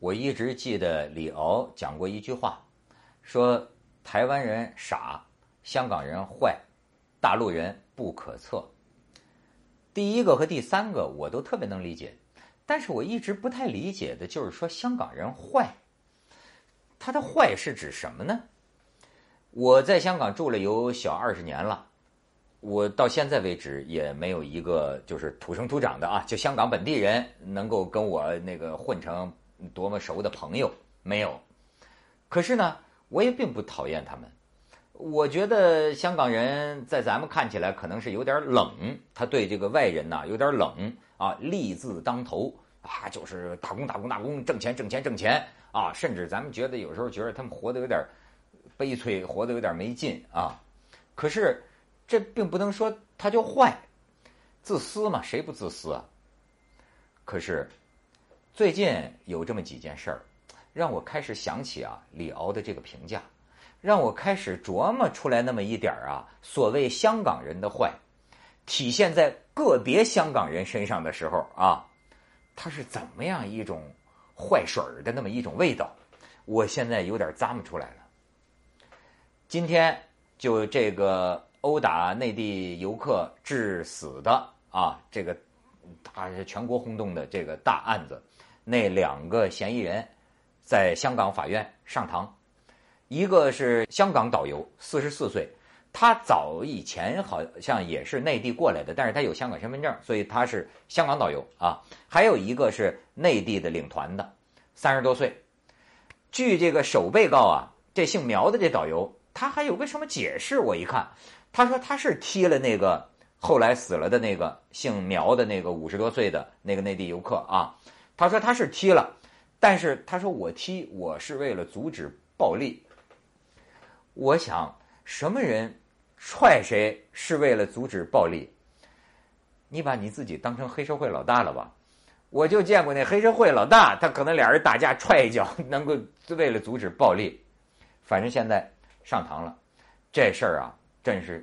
我一直记得李敖讲过一句话，说台湾人傻，香港人坏，大陆人不可测。第一个和第三个我都特别能理解，但是我一直不太理解的就是说香港人坏，他的坏是指什么呢？我在香港住了有小二十年了，我到现在为止也没有一个就是土生土长的啊，就香港本地人能够跟我那个混成。多么熟的朋友没有？可是呢，我也并不讨厌他们。我觉得香港人在咱们看起来可能是有点冷，他对这个外人呐有点冷啊，利字当头啊，就是打工打工打工，挣钱挣钱挣钱啊，甚至咱们觉得有时候觉得他们活得有点悲催，活得有点没劲啊。可是这并不能说他就坏，自私嘛，谁不自私啊？可是。最近有这么几件事儿，让我开始想起啊李敖的这个评价，让我开始琢磨出来那么一点儿啊，所谓香港人的坏，体现在个别香港人身上的时候啊，他是怎么样一种坏水儿的那么一种味道？我现在有点咂摸出来了。今天就这个殴打内地游客致死的啊，这个大全国轰动的这个大案子。那两个嫌疑人，在香港法院上堂，一个是香港导游，四十四岁，他早以前好像也是内地过来的，但是他有香港身份证，所以他是香港导游啊。还有一个是内地的领团的，三十多岁。据这个首被告啊，这姓苗的这导游，他还有个什么解释？我一看，他说他是踢了那个后来死了的那个姓苗的那个五十多岁的那个内地游客啊。他说他是踢了，但是他说我踢我是为了阻止暴力。我想什么人踹谁是为了阻止暴力？你把你自己当成黑社会老大了吧？我就见过那黑社会老大，他可能俩人打架踹一脚，能够为了阻止暴力。反正现在上堂了，这事儿啊真是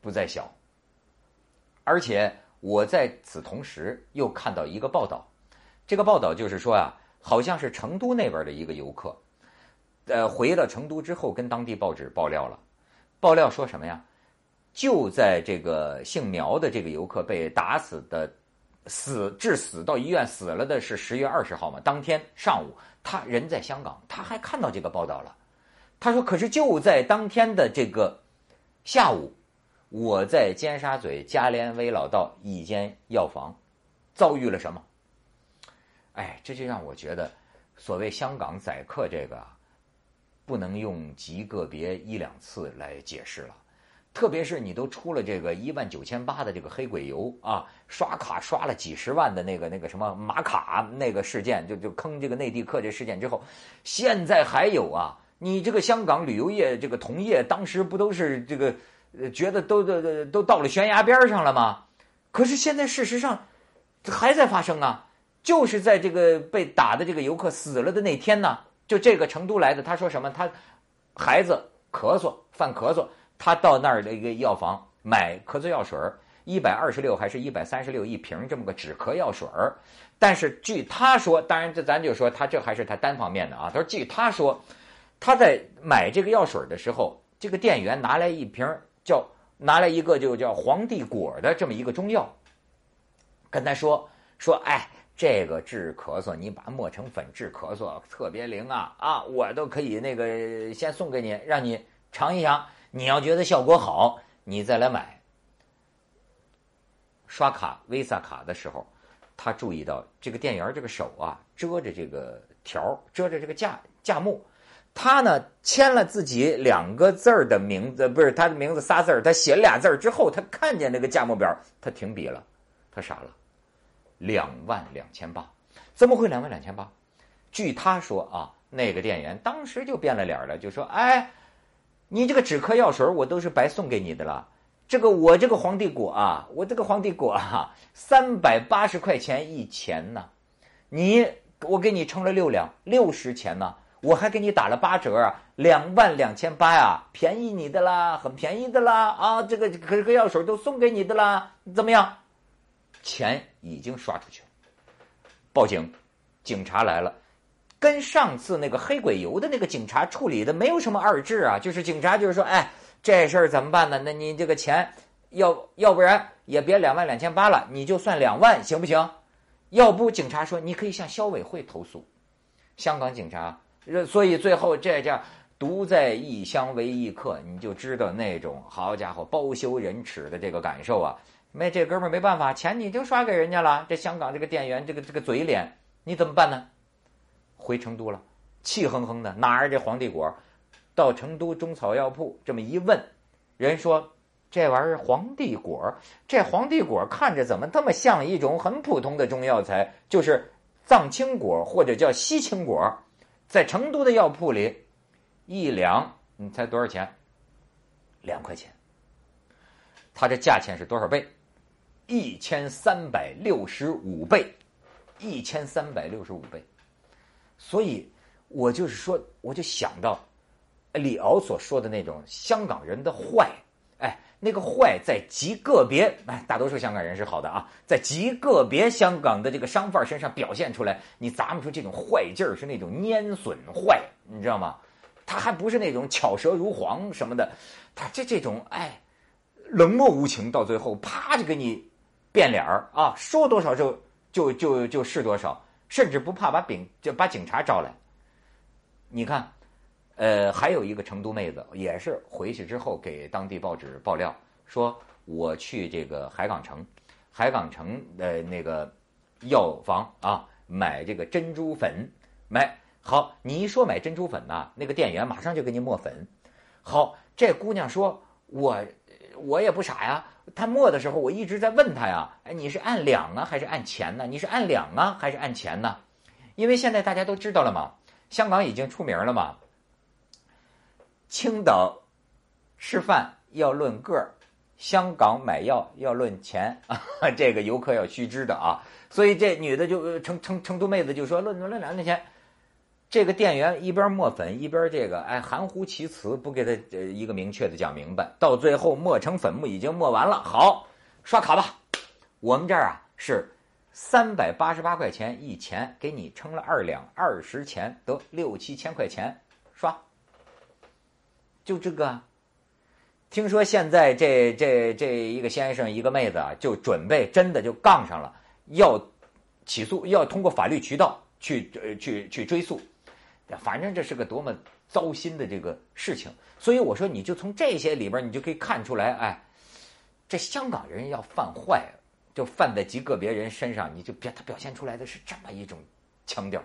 不在小。而且我在此同时又看到一个报道。这个报道就是说啊，好像是成都那边的一个游客，呃，回了成都之后，跟当地报纸爆料了。爆料说什么呀？就在这个姓苗的这个游客被打死的，死致死到医院死了的是十月二十号嘛？当天上午，他人在香港，他还看到这个报道了。他说：“可是就在当天的这个下午，我在尖沙咀嘉联威老道一间药房遭遇了什么？”哎，这就让我觉得，所谓香港宰客这个，不能用极个别一两次来解释了。特别是你都出了这个一万九千八的这个黑鬼油啊，刷卡刷了几十万的那个那个什么马卡那个事件，就就坑这个内地客这事件之后，现在还有啊，你这个香港旅游业这个同业当时不都是这个觉得都都都到了悬崖边上了吗？可是现在事实上还在发生啊。就是在这个被打的这个游客死了的那天呢，就这个成都来的，他说什么？他孩子咳嗽犯咳嗽，他到那儿的一个药房买咳嗽药水儿，一百二十六还是一百三十六一瓶这么个止咳药水儿。但是据他说，当然这咱就说他这还是他单方面的啊。他说据他说，他在买这个药水的时候，这个店员拿来一瓶叫拿来一个就叫皇帝果的这么一个中药，跟他说说哎。这个治咳嗽，你把磨成粉治咳嗽特别灵啊啊！我都可以那个先送给你，让你尝一尝。你要觉得效果好，你再来买。刷卡 Visa 卡的时候，他注意到这个店员这个手啊遮着这个条，遮着这个价价目。他呢签了自己两个字儿的名字，不是他的名字仨字儿，他写了俩字儿之后，他看见那个价目表，他停笔了，他傻了。两万两千八，怎么会两万两千八？据他说啊，那个店员当时就变了脸了，就说：“哎，你这个止咳药水我都是白送给你的了，这个我这个皇帝果啊，我这个皇帝果啊，三百八十块钱一钱呢，你我给你称了六两，六十钱呢，我还给你打了八折啊，两万两千八呀，便宜你的啦，很便宜的啦啊，这个可可药水都送给你的啦，怎么样？”钱已经刷出去了，报警，警察来了，跟上次那个黑鬼游的那个警察处理的没有什么二致啊，就是警察就是说，哎，这事儿怎么办呢？那你这个钱要要不然也别两万两千八了，你就算两万行不行？要不警察说你可以向消委会投诉，香港警察，所以最后这叫独在异乡为异客，你就知道那种好家伙包羞忍耻的这个感受啊！没这哥们儿没办法，钱你就刷给人家了，这香港这个店员这个这个嘴脸，你怎么办呢？回成都了，气哼哼的拿着这皇帝果，到成都中草药铺这么一问，人说这玩意儿皇帝果，这皇帝果看着怎么这么像一种很普通的中药材，就是藏青果或者叫西青果，在成都的药铺里一两，你猜多少钱？两块钱。它这价钱是多少倍？一千三百六十五倍，一千三百六十五倍。所以，我就是说，我就想到李敖所说的那种香港人的坏，哎，那个坏在极个别，哎，大多数香港人是好的啊，在极个别香港的这个商贩身上表现出来，你咂摸出这种坏劲儿，是那种蔫损坏，你知道吗？他还不是那种巧舌如簧什么的，他这这种哎，冷漠无情，到最后啪就给你变脸儿啊，说多少就就就就是多少。甚至不怕把警就把警察招来。你看，呃，还有一个成都妹子，也是回去之后给当地报纸爆料，说我去这个海港城，海港城的那个药房啊，买这个珍珠粉，买好，你一说买珍珠粉呐，那个店员马上就给你磨粉。好，这姑娘说，我我也不傻呀。他磨的时候，我一直在问他呀，哎，你是按两啊，还是按钱呢？你是按两啊，还是按钱呢？因为现在大家都知道了嘛，香港已经出名了嘛。青岛吃饭要论个儿，香港买药要论钱啊，这个游客要须知的啊。所以这女的就成成成都妹子就说论论两块钱。这个店员一边磨粉一边这个哎含糊其辞，不给他呃一个明确的讲明白。到最后磨成粉末已经磨完了，好刷卡吧。我们这儿啊是三百八十八块钱一钱，给你称了二两二十钱，得六七千块钱刷。就这个，听说现在这这这一个先生一个妹子啊，就准备真的就杠上了，要起诉，要通过法律渠道去呃去去追诉。反正这是个多么糟心的这个事情，所以我说，你就从这些里边，你就可以看出来，哎，这香港人要犯坏，就犯在极个别人身上，你就表他表现出来的是这么一种腔调。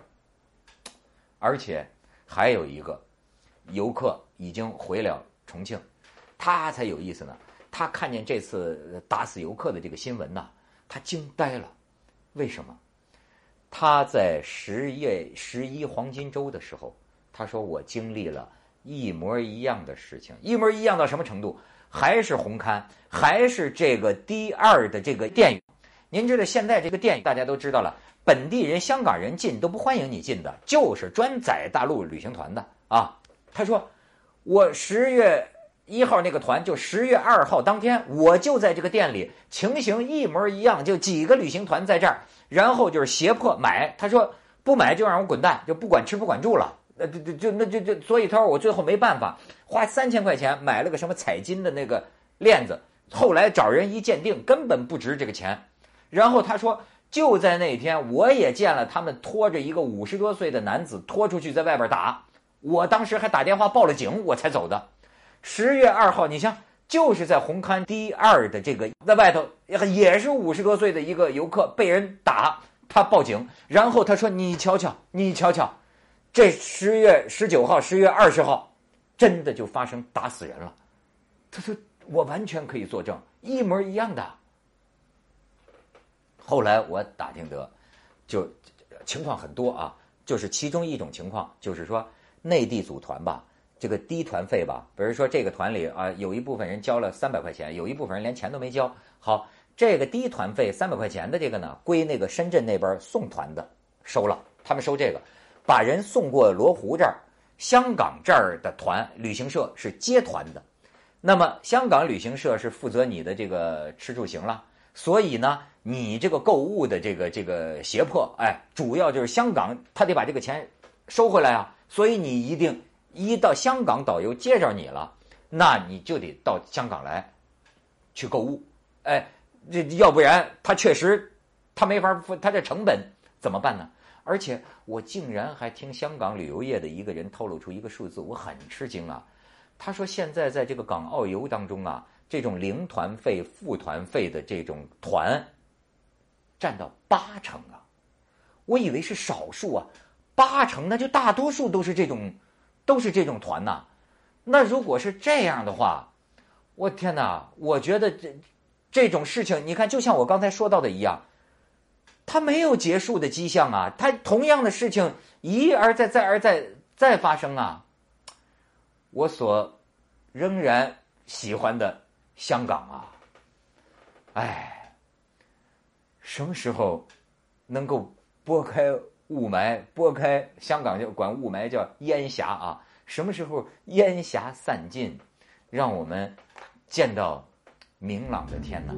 而且还有一个游客已经回了重庆，他才有意思呢。他看见这次打死游客的这个新闻呐，他惊呆了。为什么？他在十月十一黄金周的时候，他说：“我经历了一模一样的事情，一模一样到什么程度？还是红磡，还是这个第二的这个电影。您知道现在这个电影大家都知道了，本地人、香港人进都不欢迎你进的，就是专宰大陆旅行团的啊。”他说：“我十月一号那个团，就十月二号当天，我就在这个店里，情形一模一样，就几个旅行团在这儿。”然后就是胁迫买，他说不买就让我滚蛋，就不管吃不管住了。那就就就那就就，所以他说我最后没办法，花三千块钱买了个什么彩金的那个链子，后来找人一鉴定，根本不值这个钱。然后他说就在那天，我也见了他们拖着一个五十多岁的男子拖出去在外边打，我当时还打电话报了警，我才走的。十月二号，你像。就是在红磡第二的这个在外头，也是五十多岁的一个游客被人打，他报警，然后他说：“你瞧瞧，你瞧瞧，这十月十九号、十月二十号，真的就发生打死人了。”他说：“我完全可以作证，一模一样的。”后来我打听得，就情况很多啊，就是其中一种情况，就是说内地组团吧。这个低团费吧，比如说这个团里啊，有一部分人交了三百块钱，有一部分人连钱都没交。好，这个低团费三百块钱的这个呢，归那个深圳那边送团的收了，他们收这个，把人送过罗湖这儿，香港这儿的团旅行社是接团的，那么香港旅行社是负责你的这个吃住行了，所以呢，你这个购物的这个这个胁迫，哎，主要就是香港他得把这个钱收回来啊。所以你一定一到香港导游接着你了，那你就得到香港来去购物。哎，这要不然他确实他没法付，他这成本怎么办呢？而且我竟然还听香港旅游业的一个人透露出一个数字，我很吃惊啊。他说现在在这个港澳游当中啊，这种零团费、付团费的这种团占到八成啊。我以为是少数啊，八成那就大多数都是这种，都是这种团呐。那如果是这样的话，我天哪！我觉得这这种事情，你看，就像我刚才说到的一样。它没有结束的迹象啊！它同样的事情一而再、再而再、再发生啊！我所仍然喜欢的香港啊，哎，什么时候能够拨开雾霾？拨开香港就管雾霾叫烟霞啊！什么时候烟霞散尽，让我们见到明朗的天呢？